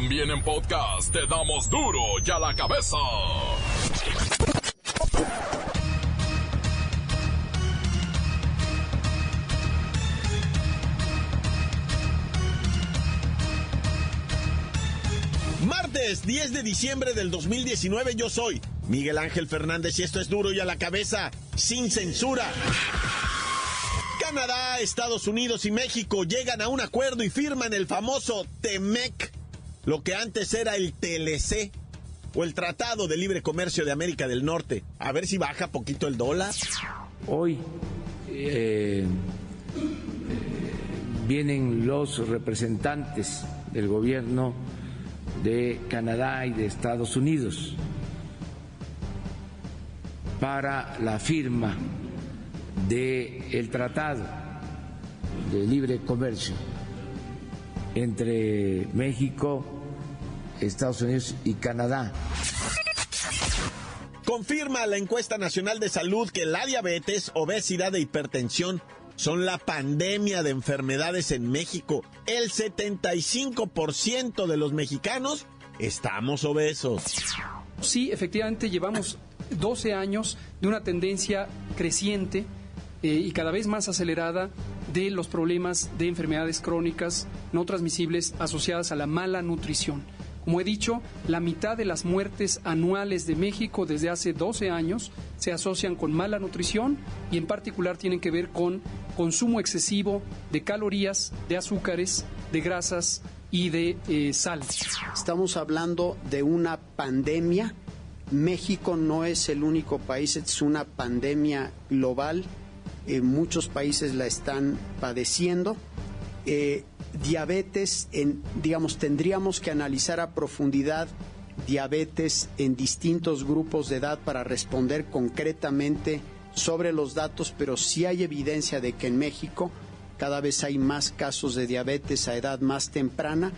También en podcast te damos duro y a la cabeza. Martes 10 de diciembre del 2019 yo soy Miguel Ángel Fernández y esto es duro y a la cabeza, sin censura. Canadá, Estados Unidos y México llegan a un acuerdo y firman el famoso TEMEC, lo que antes era el TLC o el Tratado de Libre Comercio de América del Norte. A ver si baja poquito el dólar. Hoy eh, vienen los representantes del gobierno de Canadá y de Estados Unidos para la firma del el Tratado de Libre Comercio entre México, Estados Unidos y Canadá. Confirma la encuesta nacional de salud que la diabetes, obesidad e hipertensión son la pandemia de enfermedades en México. El 75% de los mexicanos estamos obesos. Sí, efectivamente llevamos 12 años de una tendencia creciente eh, y cada vez más acelerada de los problemas de enfermedades crónicas no transmisibles asociadas a la mala nutrición. Como he dicho, la mitad de las muertes anuales de México desde hace 12 años se asocian con mala nutrición y en particular tienen que ver con consumo excesivo de calorías, de azúcares, de grasas y de eh, sal. Estamos hablando de una pandemia. México no es el único país, es una pandemia global. Eh, muchos países la están padeciendo. Eh, diabetes, en, digamos, tendríamos que analizar a profundidad diabetes en distintos grupos de edad para responder concretamente sobre los datos, pero sí hay evidencia de que en México cada vez hay más casos de diabetes a edad más temprana.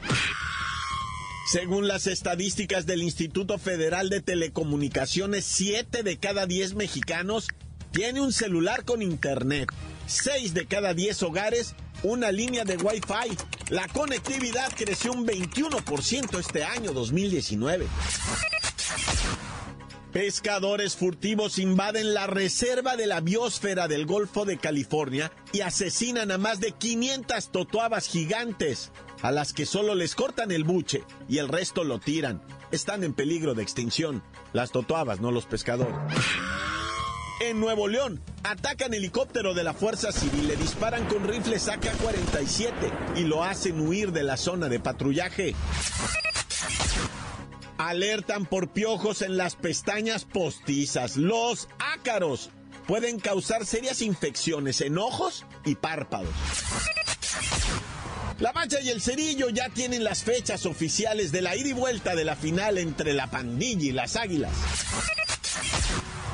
Según las estadísticas del Instituto Federal de Telecomunicaciones, 7 de cada 10 mexicanos tiene un celular con internet. 6 de cada 10 hogares una línea de Wi-Fi. La conectividad creció un 21% este año 2019. Pescadores furtivos invaden la reserva de la biosfera del Golfo de California y asesinan a más de 500 totoabas gigantes, a las que solo les cortan el buche y el resto lo tiran. Están en peligro de extinción. Las totoabas, no los pescadores. En Nuevo León, atacan helicóptero de la Fuerza Civil, le disparan con rifles AK-47 y lo hacen huir de la zona de patrullaje. Alertan por piojos en las pestañas postizas. Los ácaros pueden causar serias infecciones en ojos y párpados. La Mancha y el Cerillo ya tienen las fechas oficiales de la ida y vuelta de la final entre la pandilla y las águilas.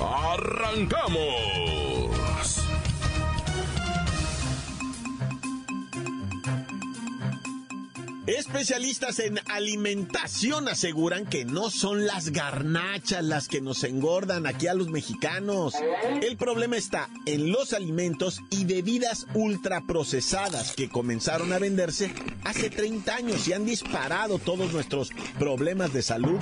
¡Arrancamos! Especialistas en alimentación aseguran que no son las garnachas las que nos engordan aquí a los mexicanos. El problema está en los alimentos y bebidas ultraprocesadas que comenzaron a venderse hace 30 años y han disparado todos nuestros problemas de salud.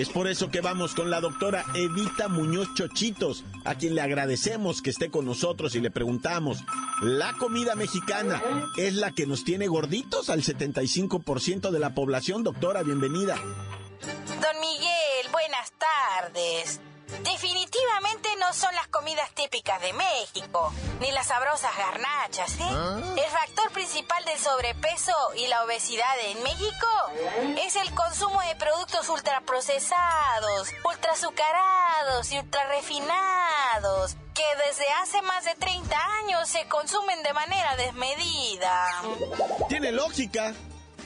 Es por eso que vamos con la doctora Evita Muñoz Chochitos, a quien le agradecemos que esté con nosotros y le preguntamos, ¿la comida mexicana es la que nos tiene gorditos al 75% de la población? Doctora, bienvenida. Don Miguel, buenas tardes. Definitivamente no son las comidas típicas de México, ni las sabrosas garnachas, ¿eh? El factor principal del sobrepeso y la obesidad en México es el consumo de productos ultraprocesados, ultrazucarados y ultrarefinados, que desde hace más de 30 años se consumen de manera desmedida. Tiene lógica.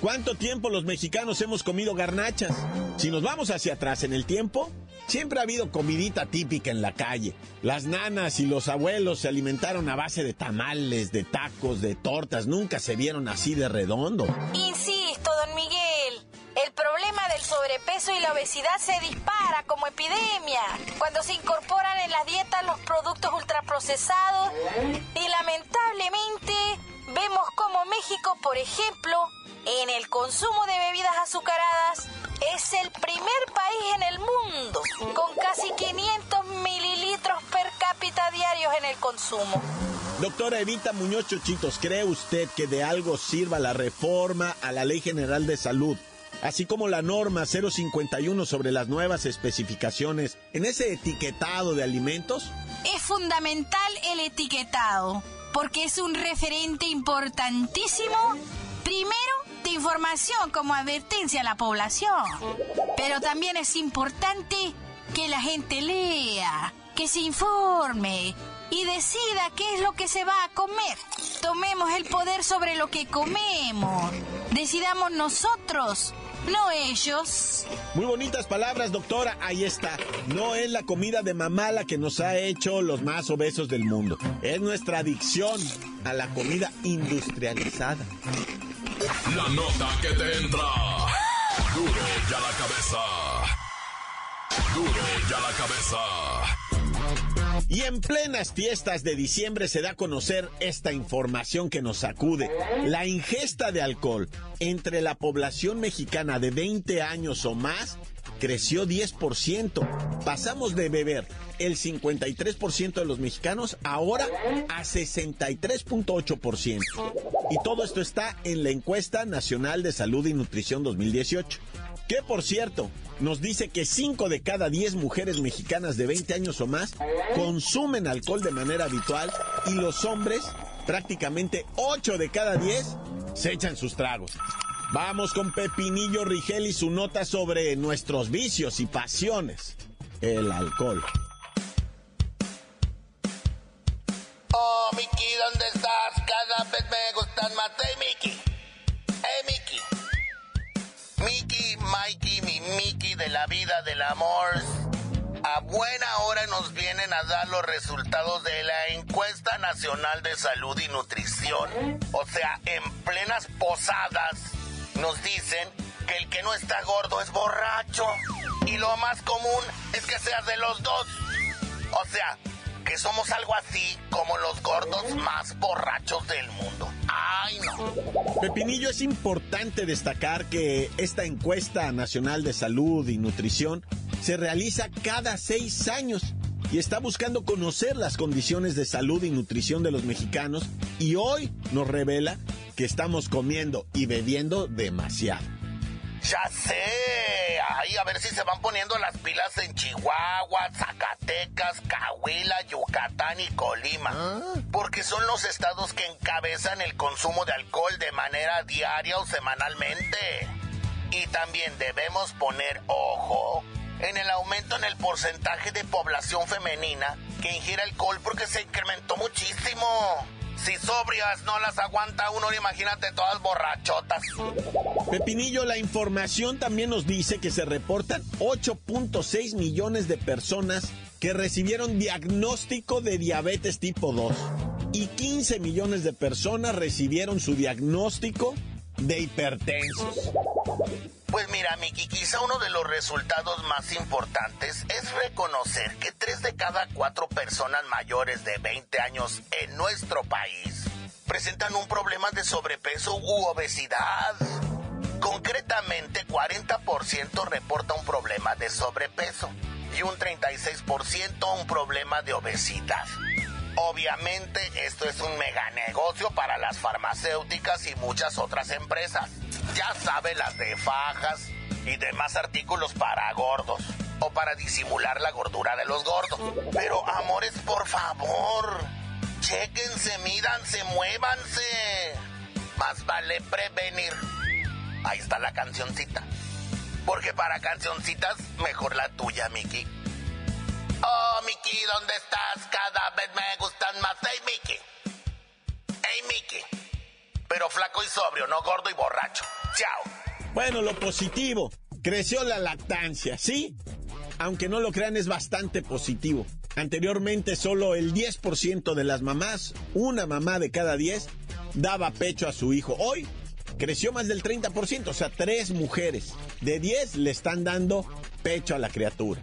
¿Cuánto tiempo los mexicanos hemos comido garnachas? Si nos vamos hacia atrás en el tiempo, siempre ha habido comidita típica en la calle. Las nanas y los abuelos se alimentaron a base de tamales, de tacos, de tortas. Nunca se vieron así de redondo. Insisto, don Miguel. El problema del sobrepeso y la obesidad se dispara como epidemia cuando se incorporan en la dieta los productos ultraprocesados y lamentablemente vemos como México, por ejemplo, en el consumo de bebidas azucaradas es el primer país en el mundo con casi 500 mililitros per cápita diarios en el consumo. Doctora Evita Muñoz Chuchitos, ¿cree usted que de algo sirva la reforma a la Ley General de Salud, así como la norma 051 sobre las nuevas especificaciones en ese etiquetado de alimentos? Es fundamental el etiquetado, porque es un referente importantísimo, primero, información como advertencia a la población, pero también es importante que la gente lea, que se informe y decida qué es lo que se va a comer. Tomemos el poder sobre lo que comemos. Decidamos nosotros, no ellos. Muy bonitas palabras, doctora. Ahí está. No es la comida de mamá la que nos ha hecho los más obesos del mundo. Es nuestra adicción a la comida industrializada. La nota que te entra. Duro ya la cabeza. Duro ya la cabeza. Y en plenas fiestas de diciembre se da a conocer esta información que nos sacude. La ingesta de alcohol entre la población mexicana de 20 años o más creció 10%. Pasamos de beber el 53% de los mexicanos ahora a 63.8%. Y todo esto está en la encuesta nacional de salud y nutrición 2018. Que por cierto, nos dice que 5 de cada 10 mujeres mexicanas de 20 años o más consumen alcohol de manera habitual y los hombres, prácticamente 8 de cada 10, se echan sus tragos. Vamos con Pepinillo Rigel y su nota sobre nuestros vicios y pasiones. El alcohol. Oh, Mickey, ¿dónde estás? Cada vez me gustan más. Hey, Mickey. Hey, Mickey. Mickey, Mikey, mi Mickey de la vida del amor. A buena hora nos vienen a dar los resultados de la encuesta nacional de salud y nutrición. O sea, en plenas posadas nos dicen que el que no está gordo es borracho. Y lo más común es que seas de los dos. O sea, que somos algo así como los gordos más borrachos del mundo. Ay, no. Pepinillo, es importante destacar que esta encuesta nacional de salud y nutrición se realiza cada seis años y está buscando conocer las condiciones de salud y nutrición de los mexicanos y hoy nos revela que estamos comiendo y bebiendo demasiado. Ya sé. Ay, a ver si se van poniendo las pilas en Chihuahua, Zacatecas, Cahuila, Yucatán y Colima. Porque son los estados que encabezan el consumo de alcohol de manera diaria o semanalmente. Y también debemos poner ojo en el aumento en el porcentaje de población femenina que ingiere alcohol porque se incrementó muchísimo. Si sobrias no las aguanta uno, imagínate todas borrachotas. Pepinillo, la información también nos dice que se reportan 8.6 millones de personas que recibieron diagnóstico de diabetes tipo 2 y 15 millones de personas recibieron su diagnóstico de hipertensos. Pues mira, Miki, quizá uno de los resultados más importantes es reconocer que tres de cada cuatro personas mayores de 20 años en nuestro país presentan un problema de sobrepeso u obesidad. Concretamente, 40% reporta un problema de sobrepeso y un 36% un problema de obesidad. Obviamente esto es un mega negocio para las farmacéuticas y muchas otras empresas. Ya sabe las de fajas y demás artículos para gordos o para disimular la gordura de los gordos. Pero amores, por favor, chéquense, mídanse, muévanse. Más vale prevenir. Ahí está la cancioncita. Porque para cancioncitas, mejor la tuya, Mickey. Oh, Mickey, ¿dónde estás? Cada vez me gustan más. Hey, Mickey. Hey, Mickey. Pero flaco y sobrio, no gordo y borracho. Chao. Bueno, lo positivo, creció la lactancia, ¿sí? Aunque no lo crean, es bastante positivo. Anteriormente solo el 10% de las mamás, una mamá de cada 10, daba pecho a su hijo. Hoy creció más del 30%, o sea, tres mujeres de 10 le están dando pecho a la criatura.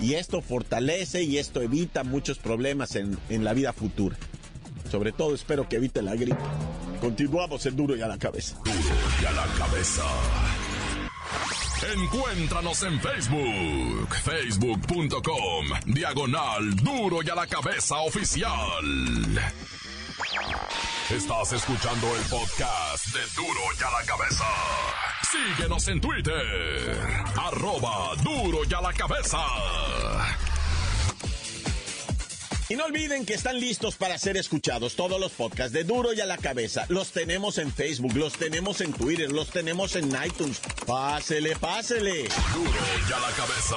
Y esto fortalece y esto evita muchos problemas en, en la vida futura. Sobre todo espero que evite la gripe. Continuamos el duro y a la cabeza. Duro y a la cabeza. Encuéntranos en Facebook, facebook.com, diagonal duro y a la cabeza oficial. Estás escuchando el podcast de duro y a la cabeza. Síguenos en Twitter, arroba duro y a la cabeza. Y no olviden que están listos para ser escuchados todos los podcasts de Duro y a la cabeza. Los tenemos en Facebook, los tenemos en Twitter, los tenemos en iTunes. Pásele, pásele. Duro y a la cabeza.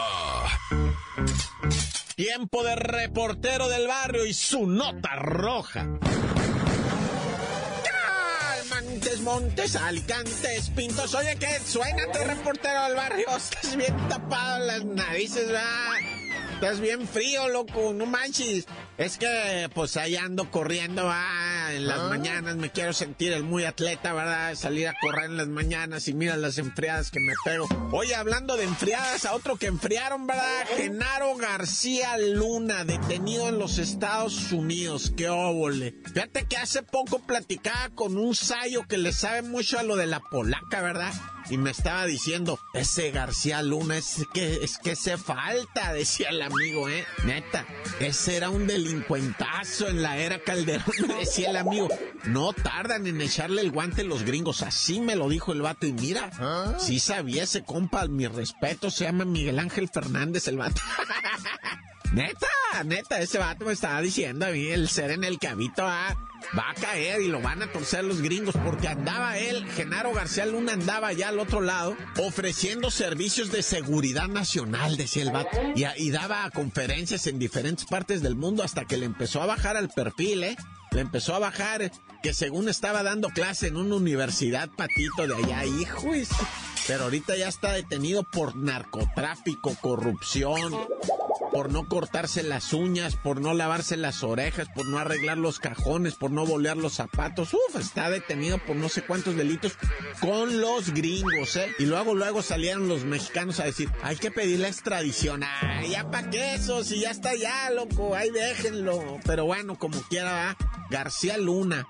Tiempo de reportero del barrio y su nota roja. Montes, Montes, Alicantes, Pintos. Oye, ¿qué? Suénate, reportero del barrio. Estás bien tapado las narices, ¿verdad? Estás bien frío, loco, no manches. Es que, pues, ahí ando corriendo, ¿verdad? En las mañanas me quiero sentir el muy atleta, ¿verdad? Salir a correr en las mañanas y mira las enfriadas que me pego. Oye, hablando de enfriadas, a otro que enfriaron, ¿verdad? Genaro García Luna, detenido en los Estados Unidos. ¡Qué óvole! Fíjate que hace poco platicaba con un sayo que le sabe mucho a lo de la polaca, ¿verdad? y me estaba diciendo, ese García Luna es que, es que se falta, decía el amigo, ¿eh? Neta, ese era un delincuentazo en la era Calderón, me decía el amigo. No tardan en echarle el guante los gringos, así me lo dijo el vato. Y mira, sí sabía ese compa, mi respeto, se llama Miguel Ángel Fernández el vato. Neta, neta, ese vato me estaba diciendo a mí, el ser en el que habito va a caer y lo van a torcer los gringos porque andaba él, Genaro García Luna andaba allá al otro lado ofreciendo servicios de seguridad nacional, decía el vato, y, y daba conferencias en diferentes partes del mundo hasta que le empezó a bajar al perfil, ¿eh? Le empezó a bajar que según estaba dando clase en una universidad patito de allá, hijo. Pero ahorita ya está detenido por narcotráfico, corrupción, por no cortarse las uñas, por no lavarse las orejas, por no arreglar los cajones, por no bolear los zapatos. Uf, está detenido por no sé cuántos delitos con los gringos, ¿eh? Y luego, luego salieron los mexicanos a decir, hay que pedir la extradición. Ay, ya pa' qué eso, si ya está ya, loco, ahí déjenlo. Pero bueno, como quiera, ¿va? García Luna,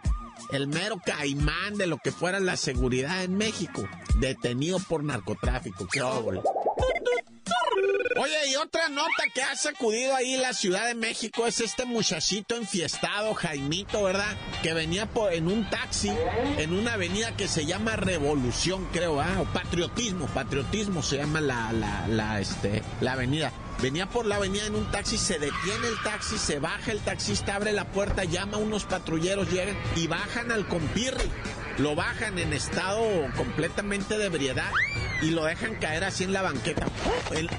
el mero caimán de lo que fuera la seguridad en México, detenido por narcotráfico. ¡Qué! Oye, y otra nota que ha sacudido ahí la Ciudad de México es este muchachito enfiestado, Jaimito, ¿verdad? Que venía por, en un taxi en una avenida que se llama Revolución, creo, ¿ah? O Patriotismo, Patriotismo se llama la, la, la, este, la avenida. Venía por la avenida en un taxi, se detiene el taxi, se baja el taxista, abre la puerta, llama a unos patrulleros, llegan y bajan al compirri. Lo bajan en estado completamente de ebriedad y lo dejan caer así en la banqueta.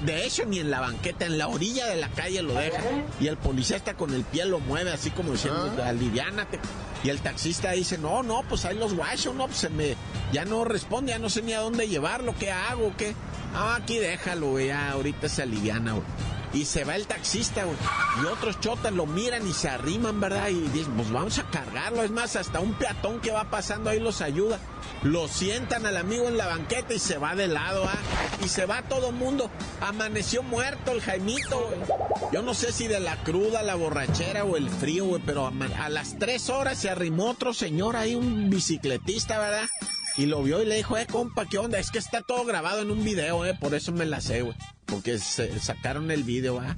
De hecho, ni en la banqueta, en la orilla de la calle lo dejan. Y el policía está con el pie lo mueve así como diciendo, aliviánate. Y el taxista dice, no, no, pues ahí los guachos, no, pues se me, ya no responde, ya no sé ni a dónde llevarlo, qué hago, qué. Ah, aquí déjalo, ya ahorita se aliviana, güey. Y se va el taxista, güey. Y otros chotas lo miran y se arriman, ¿verdad? Y dicen, pues vamos a cargarlo. Es más, hasta un peatón que va pasando ahí los ayuda. Lo sientan al amigo en la banqueta y se va de lado, ¿ah? Y se va todo mundo. Amaneció muerto el Jaimito, güey. Yo no sé si de la cruda, la borrachera o el frío, güey, pero a, a las tres horas se arrimó otro señor ahí, un bicicletista, ¿verdad? Y lo vio y le dijo, eh, compa, ¿qué onda? Es que está todo grabado en un video, eh, por eso me la sé, güey. Porque se sacaron el video, ¿ah?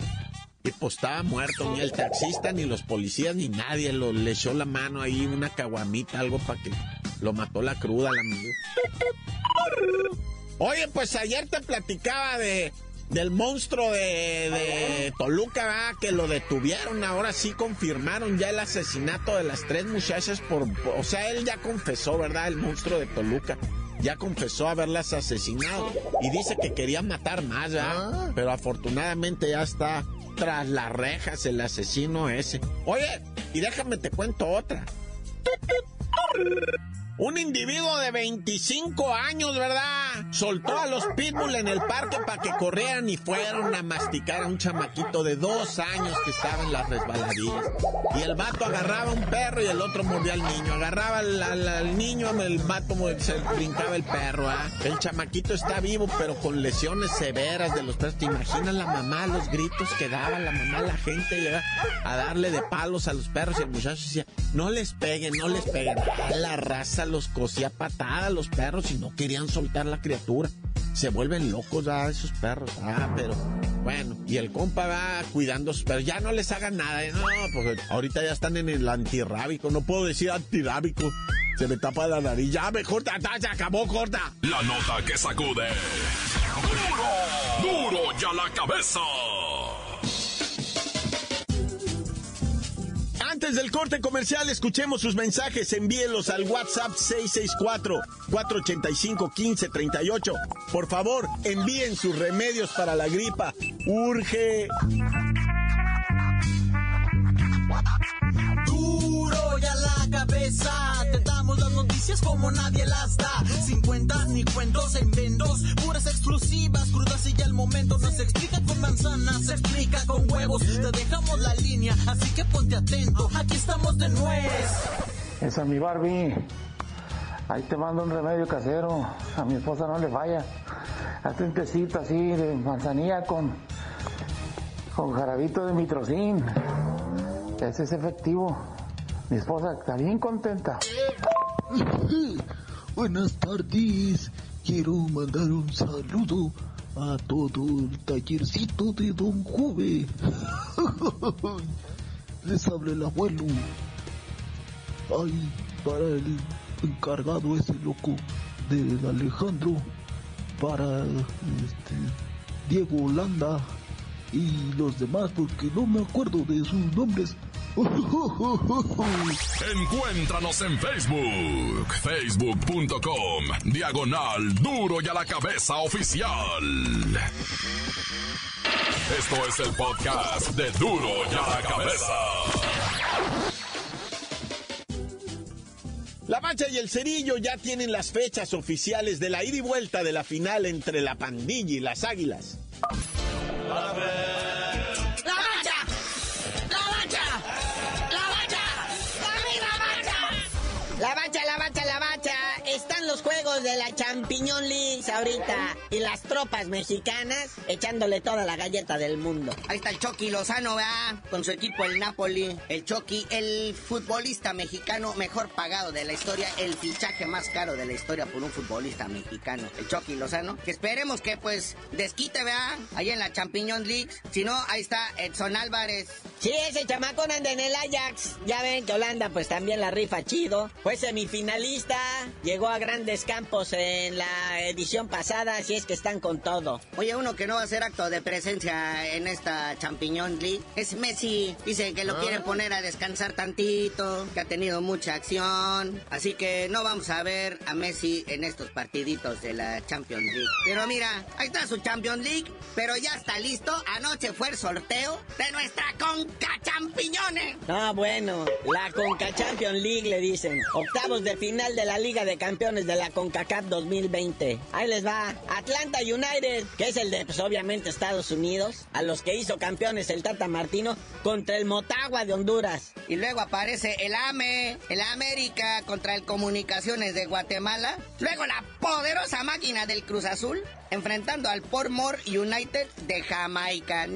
Y pues estaba muerto, ni el taxista, ni los policías, ni nadie. Lo, le echó la mano ahí, una caguamita, algo para que lo mató la cruda, la amigo. Oye, pues ayer te platicaba de del monstruo de, de Toluca, ¿verdad? que lo detuvieron, ahora sí confirmaron ya el asesinato de las tres muchachas por, o sea, él ya confesó, ¿verdad? El monstruo de Toluca. Ya confesó haberlas asesinado y dice que quería matar más, ¿verdad? Pero afortunadamente ya está tras las rejas el asesino ese. Oye, y déjame te cuento otra. Un individuo de 25 años, ¿verdad? Soltó a los pitbull en el parque para que corrieran y fueron a masticar a un chamaquito de dos años que estaba en las resbaladillas. Y el vato agarraba un perro y el otro mordía al niño. Agarraba al, niño, el vato se brincaba el perro, ¿ah? El chamaquito está vivo, pero con lesiones severas de los perros. ¿Te imaginas la mamá, los gritos que daba la mamá, la gente a darle de palos a los perros y el muchacho decía, no les peguen, no les peguen. La raza los cosía patada los perros y no querían soltar la criatura. Se vuelven locos a esos perros. Ah, pero bueno, y el compa va cuidando sus perros. Ya no les hagan nada, ¿eh? no, porque ahorita ya están en el antirrábico. No puedo decir antirrábico. Se me tapa la nariz. Ya, mejor, se acabó, corta. La nota que sacude. ¡Duro! ¡Duro ya la cabeza! Antes del corte comercial, escuchemos sus mensajes. Envíelos al WhatsApp 664-485-1538. Por favor, envíen sus remedios para la gripa. Urge. Noticias como nadie las da. Sin cuentas ni cuentos en vendos. Puras exclusivas, crudas y ya el momento. No se explica con manzanas, se explica con huevos. Te dejamos la línea, así que ponte atento. Aquí estamos de nuez. Esa mi Barbie. Ahí te mando un remedio casero. A mi esposa no le falla. Hazte un tecito así de manzanilla con, con jarabito de mitrocin. Ese es efectivo. Mi esposa está bien contenta. Buenas tardes. Quiero mandar un saludo a todo el tallercito de Don Juve. Les habla el abuelo. Ay, para el encargado ese loco de Alejandro, para este, Diego Holanda y los demás, porque no me acuerdo de sus nombres. Encuéntranos en Facebook, facebook.com, diagonal duro y a la cabeza oficial. Esto es el podcast de duro y a la cabeza. La Mancha y el Cerillo ya tienen las fechas oficiales de la ida y vuelta de la final entre la pandilla y las águilas. La mancha, la mancha de la Champiñón League ahorita y las tropas mexicanas echándole toda la galleta del mundo. Ahí está el Chucky Lozano, ¿verdad? Con su equipo el Napoli. El Chucky, el futbolista mexicano mejor pagado de la historia, el fichaje más caro de la historia por un futbolista mexicano. El Chucky Lozano. Que esperemos que pues desquite, ¿verdad? Ahí en la Champiñón League. Si no, ahí está Edson Álvarez. Sí, ese chamaco anda en el Ajax. Ya ven que Holanda pues también la rifa chido. Fue semifinalista, llegó a grandes campos en la edición pasada, así es que están con todo. Oye, uno que no va a hacer acto de presencia en esta Champiñón League es Messi. Dice que lo quiere quieren ah. poner a descansar tantito, que ha tenido mucha acción. Así que no vamos a ver a Messi en estos partiditos de la Champions League. Pero mira, ahí está su Champions League, pero ya está listo. Anoche fue el sorteo de nuestra Conca Champiñones. Ah, bueno, la Conca Champions League le dicen. Octavos de final de la Liga de Campeones de la Conca CACAP 2020. Ahí les va. Atlanta United, que es el de, pues obviamente, Estados Unidos, a los que hizo campeones el Tata Martino contra el Motagua de Honduras. Y luego aparece el AME, el América contra el Comunicaciones de Guatemala. Luego la poderosa máquina del Cruz Azul enfrentando al Portmore United de Jamaica.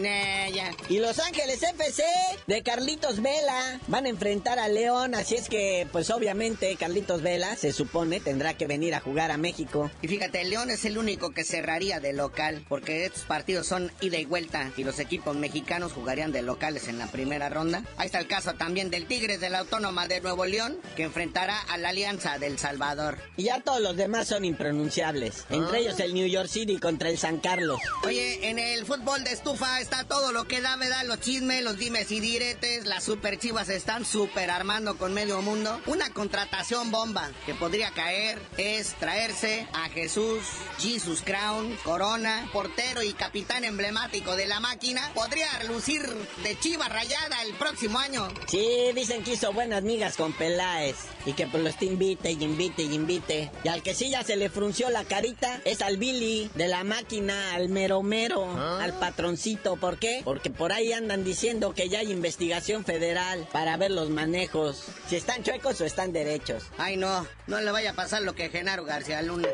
Y Los Ángeles FC de Carlitos Vela van a enfrentar a León, así es que pues obviamente Carlitos Vela se supone tendrá que venir a jugar a México. Y fíjate, León es el único que cerraría de local, porque estos partidos son ida y vuelta y los equipos mexicanos jugarían de locales en la primera ronda. Ahí está el caso también del Tigres de la Autónoma de Nuevo León, que enfrentará a la Alianza del Salvador. Y ya todos los demás son impronunciables, entre ah. ellos el New York City y contra el San Carlos. Oye, en el fútbol de estufa está todo lo que da, ¿verdad? Los chismes, los dimes y diretes, las super chivas están súper armando con medio mundo. Una contratación bomba que podría caer es traerse a Jesús, Jesus Crown, Corona, portero y capitán emblemático de la máquina, podría lucir de chiva rayada el próximo año. Sí, dicen que hizo buenas migas con Peláez y que pues los invite y invite y invite. Y al que sí ya se le frunció la carita es al Billy de la máquina, al mero mero, ¿Ah? al patroncito. ¿Por qué? Porque por ahí andan diciendo que ya hay investigación federal para ver los manejos, si están chuecos o están derechos. Ay, no, no le vaya a pasar lo que Genaro García Luna.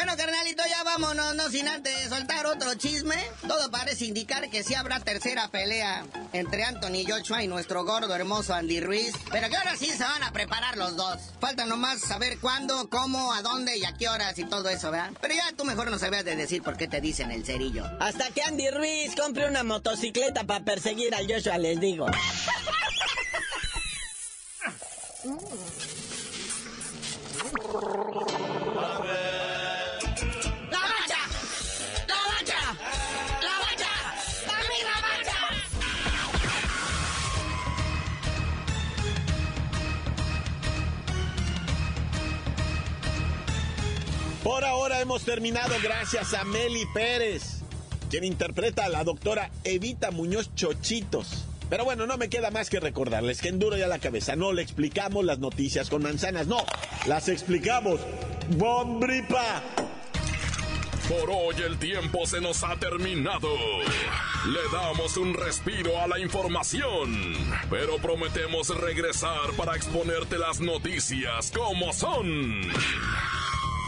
Bueno, carnalito, ya vámonos, no sin antes soltar otro chisme. Todo parece indicar que sí habrá tercera pelea entre Anthony Joshua y nuestro gordo hermoso Andy Ruiz. Pero que ahora sí se van a preparar los dos. Falta nomás saber cuándo, cómo, a dónde y a qué horas y todo eso, ¿verdad? Pero ya tú mejor no sabías de decir por qué te dicen el cerillo. Hasta que Andy Ruiz compre una motocicleta para perseguir al Joshua, les digo. Hemos terminado gracias a Meli Pérez, quien interpreta a la doctora Evita Muñoz Chochitos. Pero bueno, no me queda más que recordarles que en duro y a la cabeza no le explicamos las noticias con manzanas, no, las explicamos. ¡Bombripa! Por hoy el tiempo se nos ha terminado. Le damos un respiro a la información, pero prometemos regresar para exponerte las noticias como son.